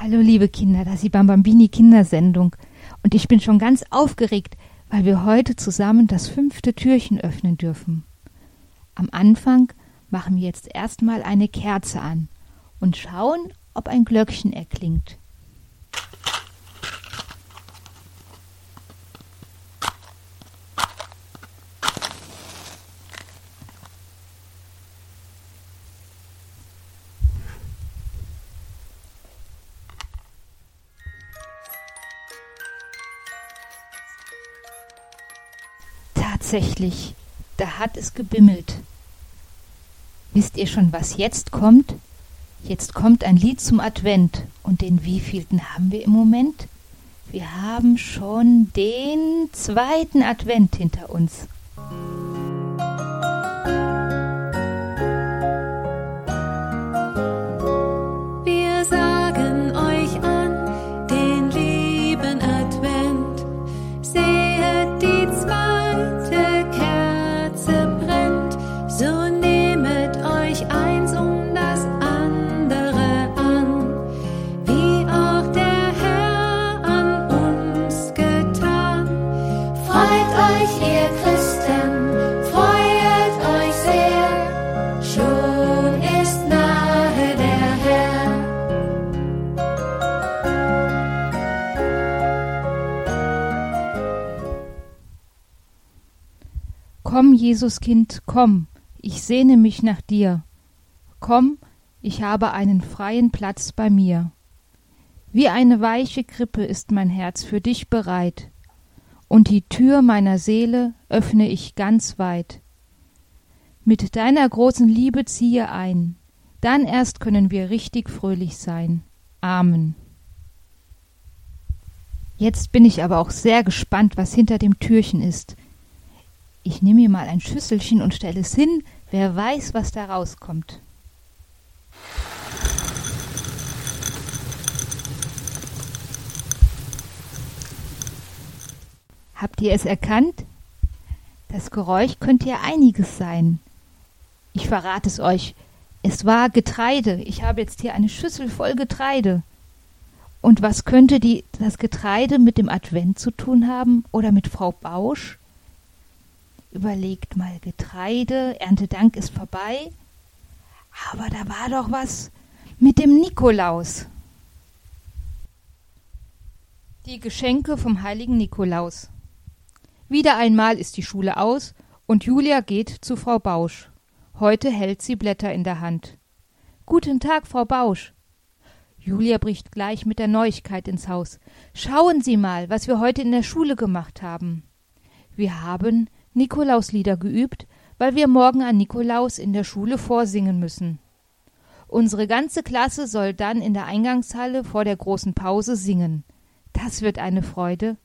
Hallo liebe Kinder, das ist die Bambambini Kindersendung und ich bin schon ganz aufgeregt, weil wir heute zusammen das fünfte Türchen öffnen dürfen. Am Anfang machen wir jetzt erstmal eine Kerze an und schauen, ob ein Glöckchen erklingt. Tatsächlich, da hat es gebimmelt. Wisst ihr schon, was jetzt kommt? Jetzt kommt ein Lied zum Advent. Und den wievielten haben wir im Moment? Wir haben schon den zweiten Advent hinter uns. Komm, Jesuskind, komm, ich sehne mich nach dir. Komm, ich habe einen freien Platz bei mir. Wie eine weiche Krippe ist mein Herz für dich bereit, und die Tür meiner Seele öffne ich ganz weit. Mit deiner großen Liebe ziehe ein, dann erst können wir richtig fröhlich sein. Amen. Jetzt bin ich aber auch sehr gespannt, was hinter dem Türchen ist. Ich nehme mir mal ein Schüsselchen und stelle es hin. Wer weiß, was da rauskommt. Habt ihr es erkannt? Das Geräusch könnte ja einiges sein. Ich verrate es euch. Es war Getreide. Ich habe jetzt hier eine Schüssel voll Getreide. Und was könnte die, das Getreide mit dem Advent zu tun haben? Oder mit Frau Bausch? Überlegt mal Getreide, Erntedank ist vorbei. Aber da war doch was mit dem Nikolaus. Die Geschenke vom heiligen Nikolaus. Wieder einmal ist die Schule aus und Julia geht zu Frau Bausch. Heute hält sie Blätter in der Hand. Guten Tag, Frau Bausch. Julia bricht gleich mit der Neuigkeit ins Haus. Schauen Sie mal, was wir heute in der Schule gemacht haben. Wir haben Nikolauslieder geübt, weil wir morgen an Nikolaus in der Schule vorsingen müssen. Unsere ganze Klasse soll dann in der Eingangshalle vor der großen Pause singen. Das wird eine Freude.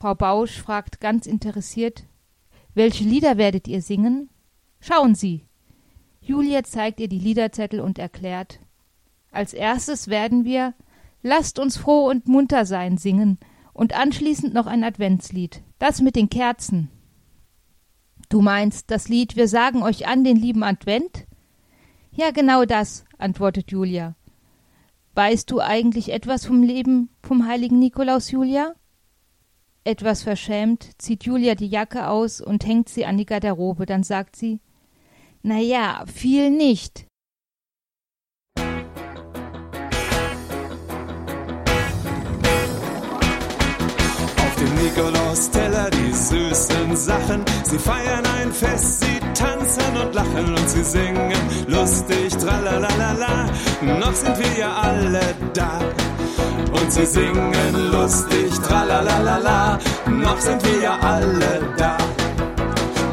Frau Bausch fragt ganz interessiert Welche Lieder werdet ihr singen? Schauen Sie. Julia zeigt ihr die Liederzettel und erklärt Als erstes werden wir Lasst uns froh und munter sein singen und anschließend noch ein Adventslied. Das mit den Kerzen. Du meinst das Lied Wir sagen euch an den lieben Advent? Ja, genau das, antwortet Julia. Weißt du eigentlich etwas vom Leben vom heiligen Nikolaus, Julia? Etwas verschämt zieht Julia die Jacke aus und hängt sie an die Garderobe, dann sagt sie Na ja, viel nicht. Nikolaus-Teller die süßen Sachen. Sie feiern ein Fest, sie tanzen und lachen und sie singen lustig, tralalala. Noch sind wir ja alle da. Und sie singen lustig, tralalala. Noch sind wir ja alle da.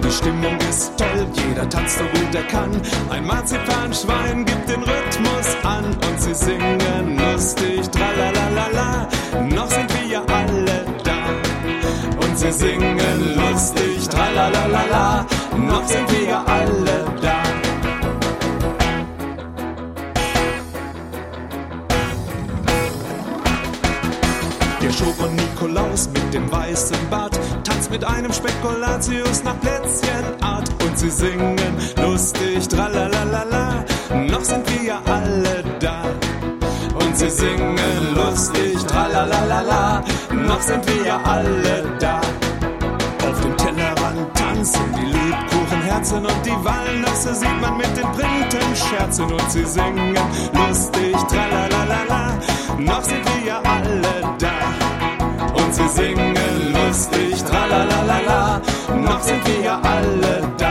Die Stimmung ist toll, jeder tanzt so gut er kann. Ein Marzipanschwein gibt den Rhythmus an und sie singen lustig, tralalala. Noch sind wir ja alle sie singen lustig, tralalala, noch sind wir alle da. Der Schoko Nikolaus mit dem weißen Bart. Tanzt mit einem Spekulatius nach Plätzchenart. Und sie singen lustig, tralalala, noch sind wir alle da. Und sie singen lustig, tralalala, noch sind wir ja alle da. Auf dem Tellerrand tanzen die Lebkuchenherzen und die Walnüsse sieht man mit den Printen scherzen und sie singen lustig, tralalala, noch sind wir ja alle da. Und sie singen lustig, tralalala, noch sind wir ja alle da.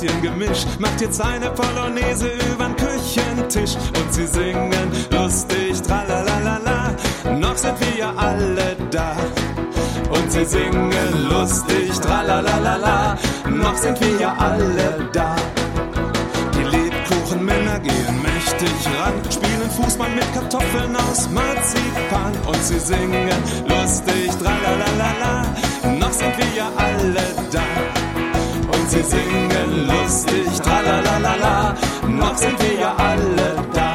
Plätzchengemisch macht jetzt eine Polonaise übern Küchentisch. Und sie singen lustig, tralalala, noch sind wir ja alle da. Und sie singen lustig, tralalala, noch sind wir ja alle da. Die Lebkuchenmänner gehen mächtig ran, spielen Fußball mit Kartoffeln aus Marzipan. Und sie singen lustig, tralalala, noch sind wir ja alle da sie singen lustig, tralalala, noch sind wir ja alle da.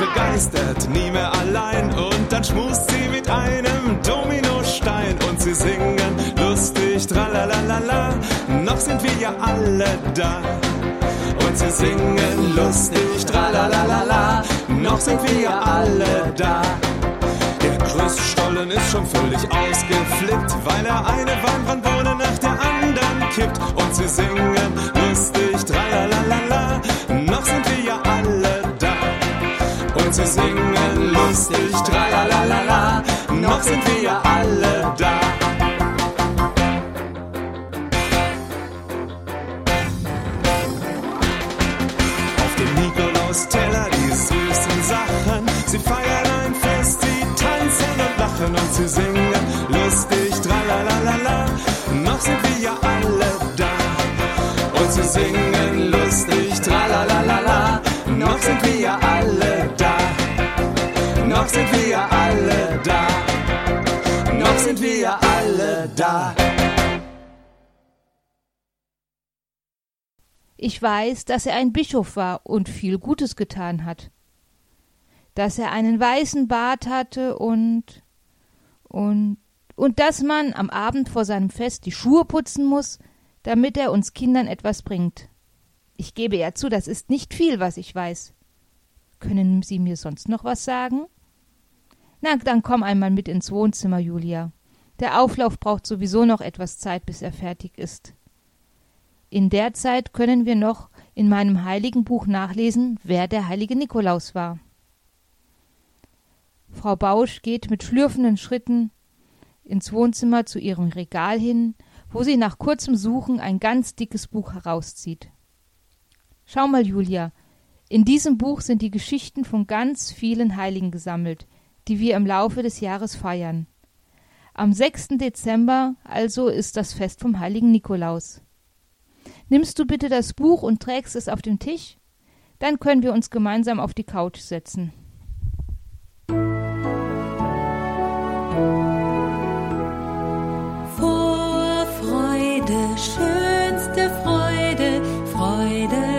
Begeistert, nie mehr allein. Und dann schmust sie mit einem Dominostein. Und sie singen lustig, tralalala, noch sind wir ja alle da. Und sie singen lustig, tralalala, noch sind wir ja alle da. Der Größstollen ist schon völlig ausgeflippt, weil er eine Weinbrandbohne nach der anderen kippt. Und sie singen lustig, tralalala, noch sind wir ja alle da. Und sie singen lustig, tralalala, noch sind wir ja alle da. Sie feiern ein Fest, sie tanzen und lachen und sie singen lustig, tralalala. Noch sind wir ja alle da. Und sie singen lustig, tralalala. Noch sind wir ja alle da. Noch sind wir ja alle da. Noch sind wir ja alle da. Ich weiß, dass er ein Bischof war und viel Gutes getan hat. Dass er einen weißen Bart hatte und und und dass man am Abend vor seinem Fest die Schuhe putzen muss, damit er uns Kindern etwas bringt. Ich gebe ja zu, das ist nicht viel, was ich weiß. Können Sie mir sonst noch was sagen? Na, dann komm einmal mit ins Wohnzimmer, Julia. Der Auflauf braucht sowieso noch etwas Zeit, bis er fertig ist. In der Zeit können wir noch in meinem heiligen Buch nachlesen, wer der heilige Nikolaus war. Frau Bausch geht mit schlürfenden Schritten ins Wohnzimmer zu ihrem Regal hin, wo sie nach kurzem Suchen ein ganz dickes Buch herauszieht. Schau mal, Julia, in diesem Buch sind die Geschichten von ganz vielen Heiligen gesammelt, die wir im Laufe des Jahres feiern. Am 6. Dezember also ist das Fest vom heiligen Nikolaus. Nimmst du bitte das Buch und trägst es auf den Tisch? Dann können wir uns gemeinsam auf die Couch setzen. Vor Freude, schönste Freude, Freude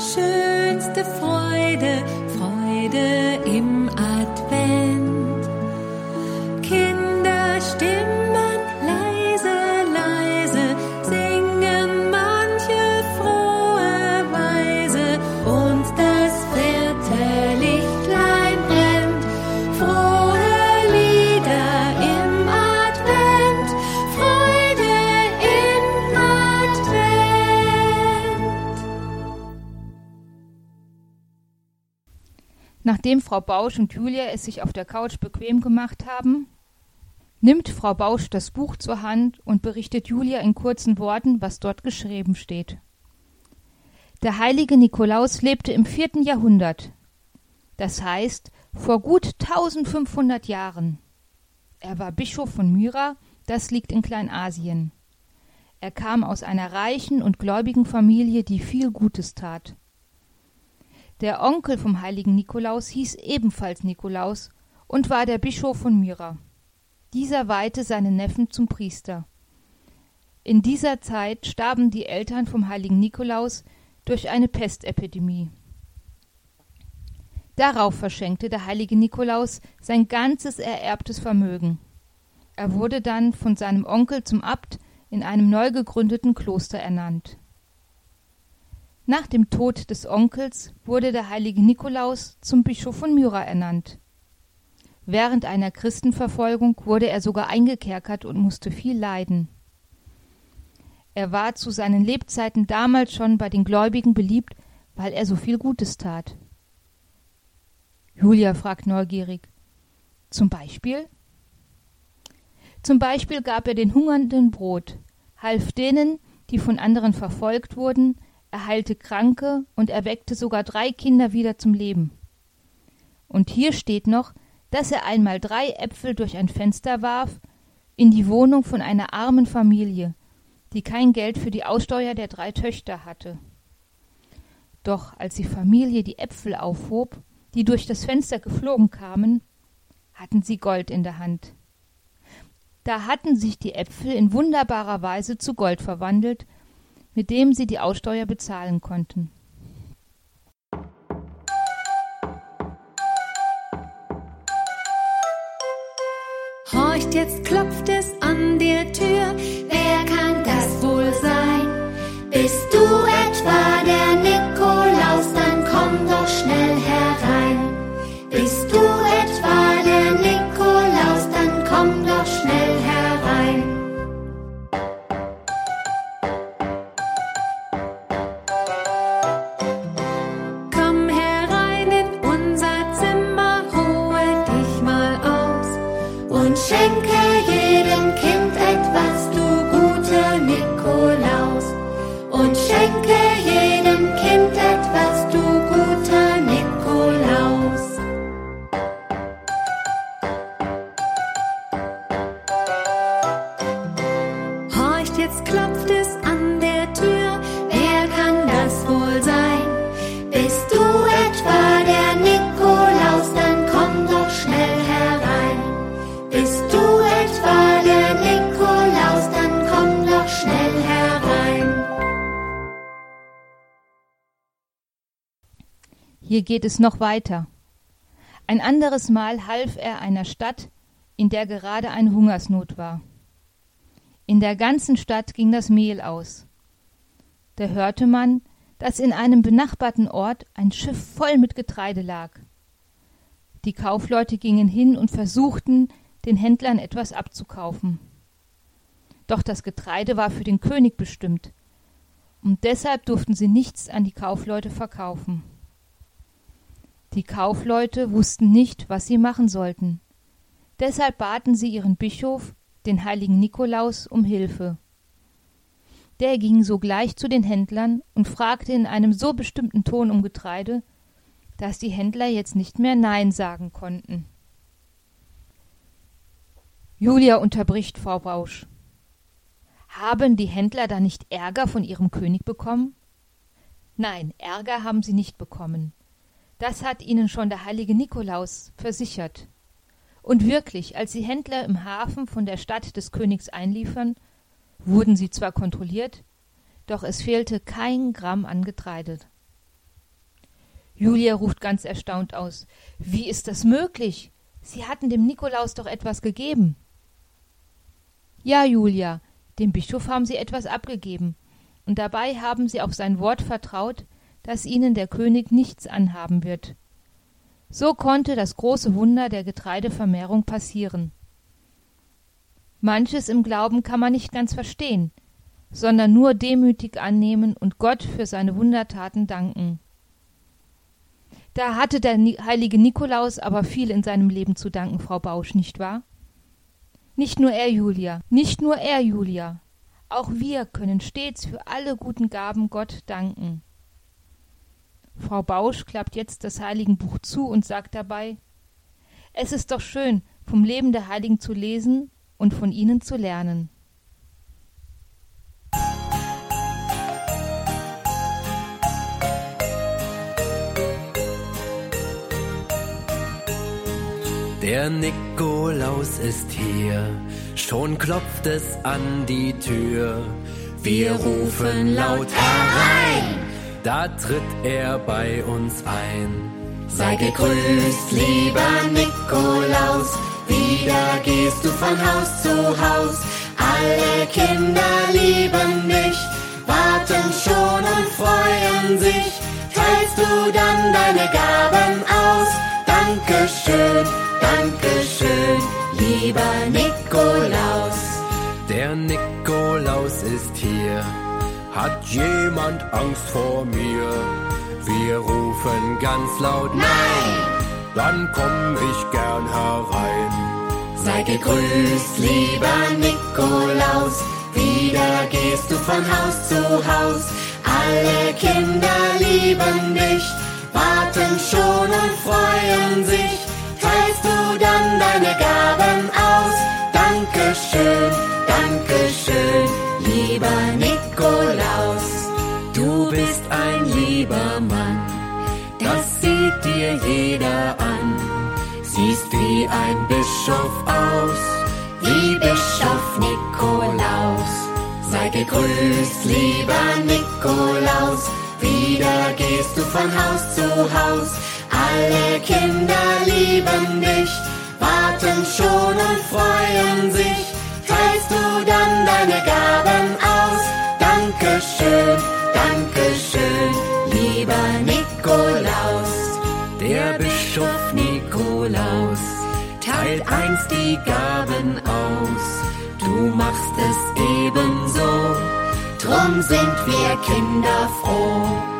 schönste Freude, Freude im Advent. Nachdem Frau Bausch und Julia es sich auf der Couch bequem gemacht haben, nimmt Frau Bausch das Buch zur Hand und berichtet Julia in kurzen Worten, was dort geschrieben steht. Der heilige Nikolaus lebte im vierten Jahrhundert, das heißt vor gut 1500 Jahren. Er war Bischof von Myra, das liegt in Kleinasien. Er kam aus einer reichen und gläubigen Familie, die viel Gutes tat. Der Onkel vom heiligen Nikolaus hieß ebenfalls Nikolaus und war der Bischof von Myra. Dieser weihte seinen Neffen zum Priester. In dieser Zeit starben die Eltern vom heiligen Nikolaus durch eine Pestepidemie. Darauf verschenkte der heilige Nikolaus sein ganzes ererbtes Vermögen. Er wurde dann von seinem Onkel zum Abt in einem neu gegründeten Kloster ernannt. Nach dem Tod des Onkels wurde der heilige Nikolaus zum Bischof von Myra ernannt. Während einer Christenverfolgung wurde er sogar eingekerkert und musste viel leiden. Er war zu seinen Lebzeiten damals schon bei den Gläubigen beliebt, weil er so viel Gutes tat. Julia fragt neugierig. Zum Beispiel? Zum Beispiel gab er den Hungernden Brot, half denen, die von anderen verfolgt wurden, er heilte Kranke und erweckte sogar drei Kinder wieder zum Leben. Und hier steht noch, dass er einmal drei Äpfel durch ein Fenster warf in die Wohnung von einer armen Familie, die kein Geld für die Aussteuer der drei Töchter hatte. Doch als die Familie die Äpfel aufhob, die durch das Fenster geflogen kamen, hatten sie Gold in der Hand. Da hatten sich die Äpfel in wunderbarer Weise zu Gold verwandelt, mit dem sie die Aussteuer bezahlen konnten. Horcht, jetzt klopft es an Hier geht es noch weiter. Ein anderes Mal half er einer Stadt, in der gerade eine Hungersnot war. In der ganzen Stadt ging das Mehl aus. Da hörte man, dass in einem benachbarten Ort ein Schiff voll mit Getreide lag. Die Kaufleute gingen hin und versuchten, den Händlern etwas abzukaufen. Doch das Getreide war für den König bestimmt, und deshalb durften sie nichts an die Kaufleute verkaufen. Die Kaufleute wussten nicht, was sie machen sollten. Deshalb baten sie ihren Bischof, den heiligen Nikolaus, um Hilfe. Der ging sogleich zu den Händlern und fragte in einem so bestimmten Ton um Getreide, dass die Händler jetzt nicht mehr Nein sagen konnten. Julia unterbricht Frau Bausch. Haben die Händler da nicht Ärger von ihrem König bekommen? Nein, Ärger haben sie nicht bekommen. Das hat ihnen schon der heilige Nikolaus versichert. Und wirklich, als die Händler im Hafen von der Stadt des Königs einliefern, wurden sie zwar kontrolliert, doch es fehlte kein Gramm an Getreide. Julia ruft ganz erstaunt aus Wie ist das möglich? Sie hatten dem Nikolaus doch etwas gegeben. Ja, Julia, dem Bischof haben sie etwas abgegeben, und dabei haben sie auf sein Wort vertraut, dass ihnen der König nichts anhaben wird. So konnte das große Wunder der Getreidevermehrung passieren. Manches im Glauben kann man nicht ganz verstehen, sondern nur demütig annehmen und Gott für seine Wundertaten danken. Da hatte der heilige Nikolaus aber viel in seinem Leben zu danken, Frau Bausch, nicht wahr? Nicht nur er, Julia, nicht nur er, Julia. Auch wir können stets für alle guten Gaben Gott danken. Frau Bausch klappt jetzt das Heiligenbuch zu und sagt dabei Es ist doch schön, vom Leben der Heiligen zu lesen und von ihnen zu lernen. Der Nikolaus ist hier, schon klopft es an die Tür. Wir rufen laut herein, da tritt er bei uns ein. Sei gegrüßt, lieber Nikolaus, wieder gehst du von Haus zu Haus. Alle Kinder lieben dich, warten schon und freuen sich. Teilst du dann deine Gaben aus? Dankeschön Dankeschön, lieber Nikolaus. Der Nikolaus ist hier. Hat jemand Angst vor mir? Wir rufen ganz laut Nein! Dann komm ich gern herein. Sei gegrüßt, lieber Nikolaus. Wieder gehst du von Haus zu Haus. Alle Kinder lieben dich, warten schon und freuen sich teilst du dann deine Gaben aus. Dankeschön, Dankeschön, lieber Nikolaus. Du bist ein lieber Mann, das sieht dir jeder an. Siehst wie ein Bischof aus, wie Bischof Nikolaus. Sei gegrüßt, lieber Nikolaus, wieder gehst du von Haus zu Haus alle Kinder lieben dich, warten schon und freuen sich. Teilst du dann deine Gaben aus? Dankeschön, Dankeschön, lieber Nikolaus. Der Bischof Nikolaus teilt einst die Gaben aus. Du machst es ebenso, drum sind wir Kinder froh.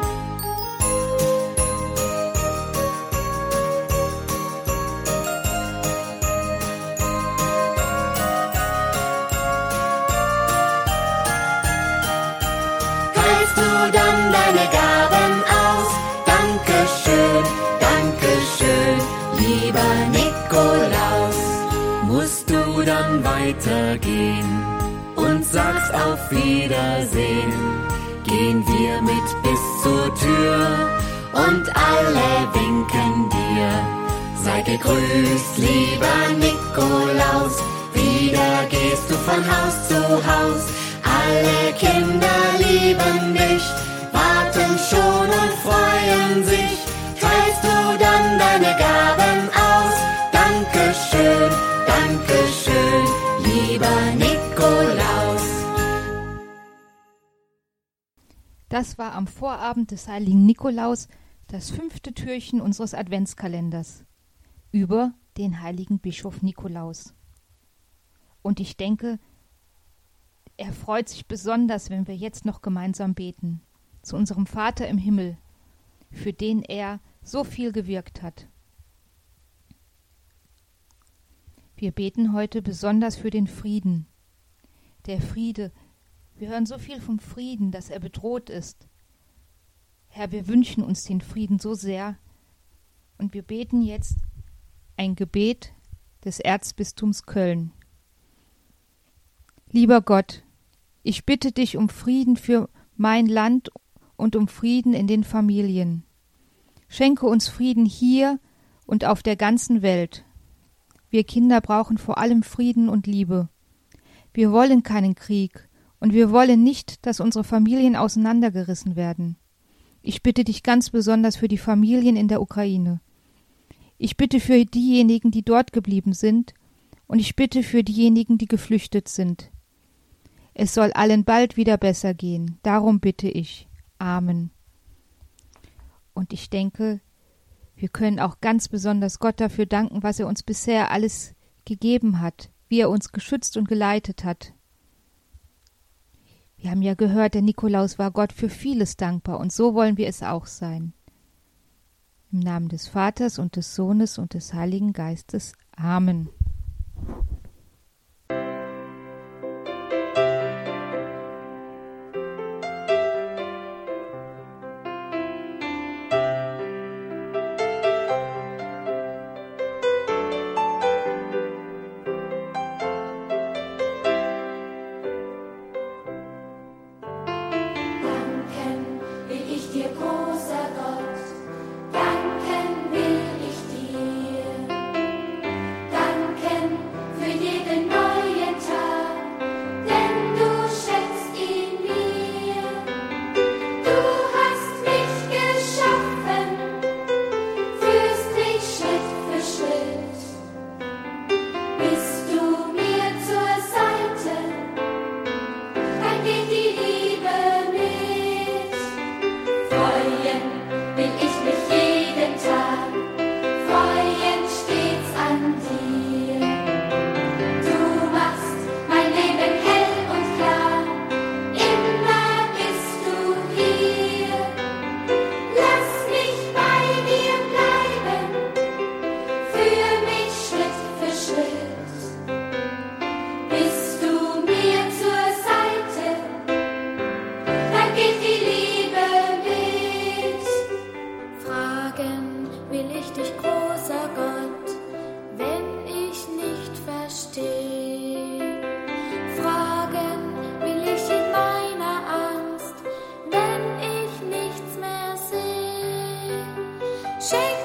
Weitergehen und sagst auf Wiedersehen. Gehen wir mit bis zur Tür und alle winken dir. Sei gegrüßt, lieber Nikolaus, wieder gehst du von Haus zu Haus. Alle Kinder lieben dich, warten schon und freuen sich. Teilst du dann deine Gaben aus? Dankeschön, Dankeschön lieber Nikolaus. Das war am Vorabend des heiligen Nikolaus das fünfte Türchen unseres Adventskalenders über den heiligen Bischof Nikolaus. Und ich denke, er freut sich besonders, wenn wir jetzt noch gemeinsam beten zu unserem Vater im Himmel, für den er so viel gewirkt hat. Wir beten heute besonders für den Frieden. Der Friede, wir hören so viel vom Frieden, dass er bedroht ist. Herr, wir wünschen uns den Frieden so sehr. Und wir beten jetzt ein Gebet des Erzbistums Köln. Lieber Gott, ich bitte dich um Frieden für mein Land und um Frieden in den Familien. Schenke uns Frieden hier und auf der ganzen Welt. Wir Kinder brauchen vor allem Frieden und Liebe. Wir wollen keinen Krieg, und wir wollen nicht, dass unsere Familien auseinandergerissen werden. Ich bitte dich ganz besonders für die Familien in der Ukraine. Ich bitte für diejenigen, die dort geblieben sind, und ich bitte für diejenigen, die geflüchtet sind. Es soll allen bald wieder besser gehen. Darum bitte ich. Amen. Und ich denke, wir können auch ganz besonders Gott dafür danken, was er uns bisher alles gegeben hat, wie er uns geschützt und geleitet hat. Wir haben ja gehört, der Nikolaus war Gott für vieles dankbar, und so wollen wir es auch sein. Im Namen des Vaters und des Sohnes und des Heiligen Geistes. Amen. Shake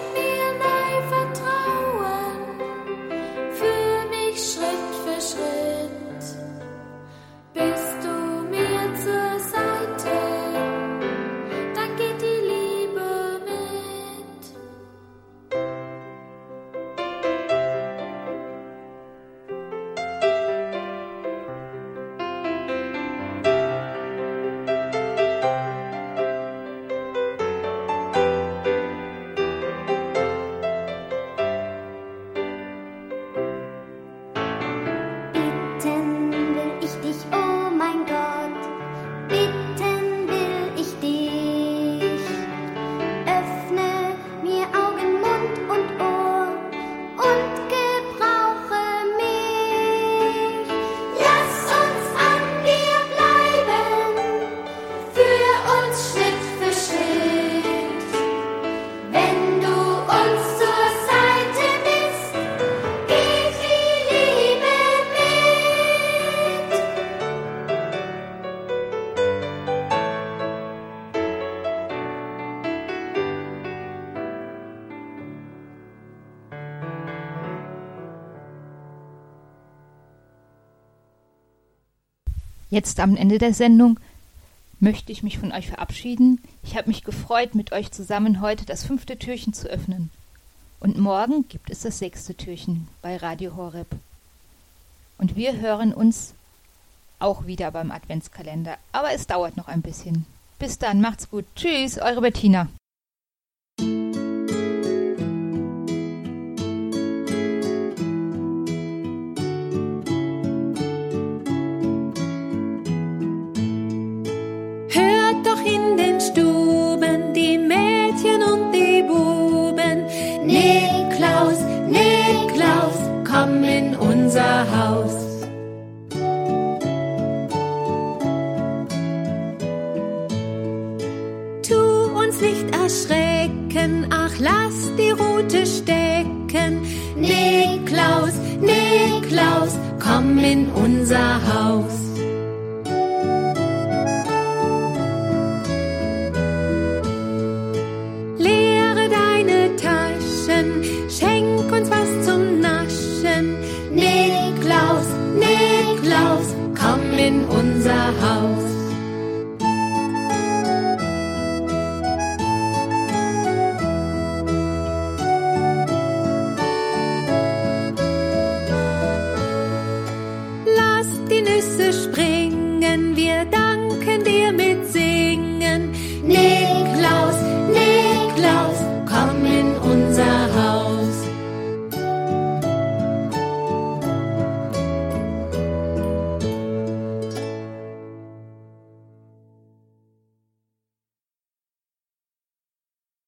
Jetzt am Ende der Sendung möchte ich mich von euch verabschieden. Ich habe mich gefreut, mit euch zusammen heute das fünfte Türchen zu öffnen. Und morgen gibt es das sechste Türchen bei Radio Horeb. Und wir hören uns auch wieder beim Adventskalender. Aber es dauert noch ein bisschen. Bis dann, macht's gut. Tschüss, eure Bettina.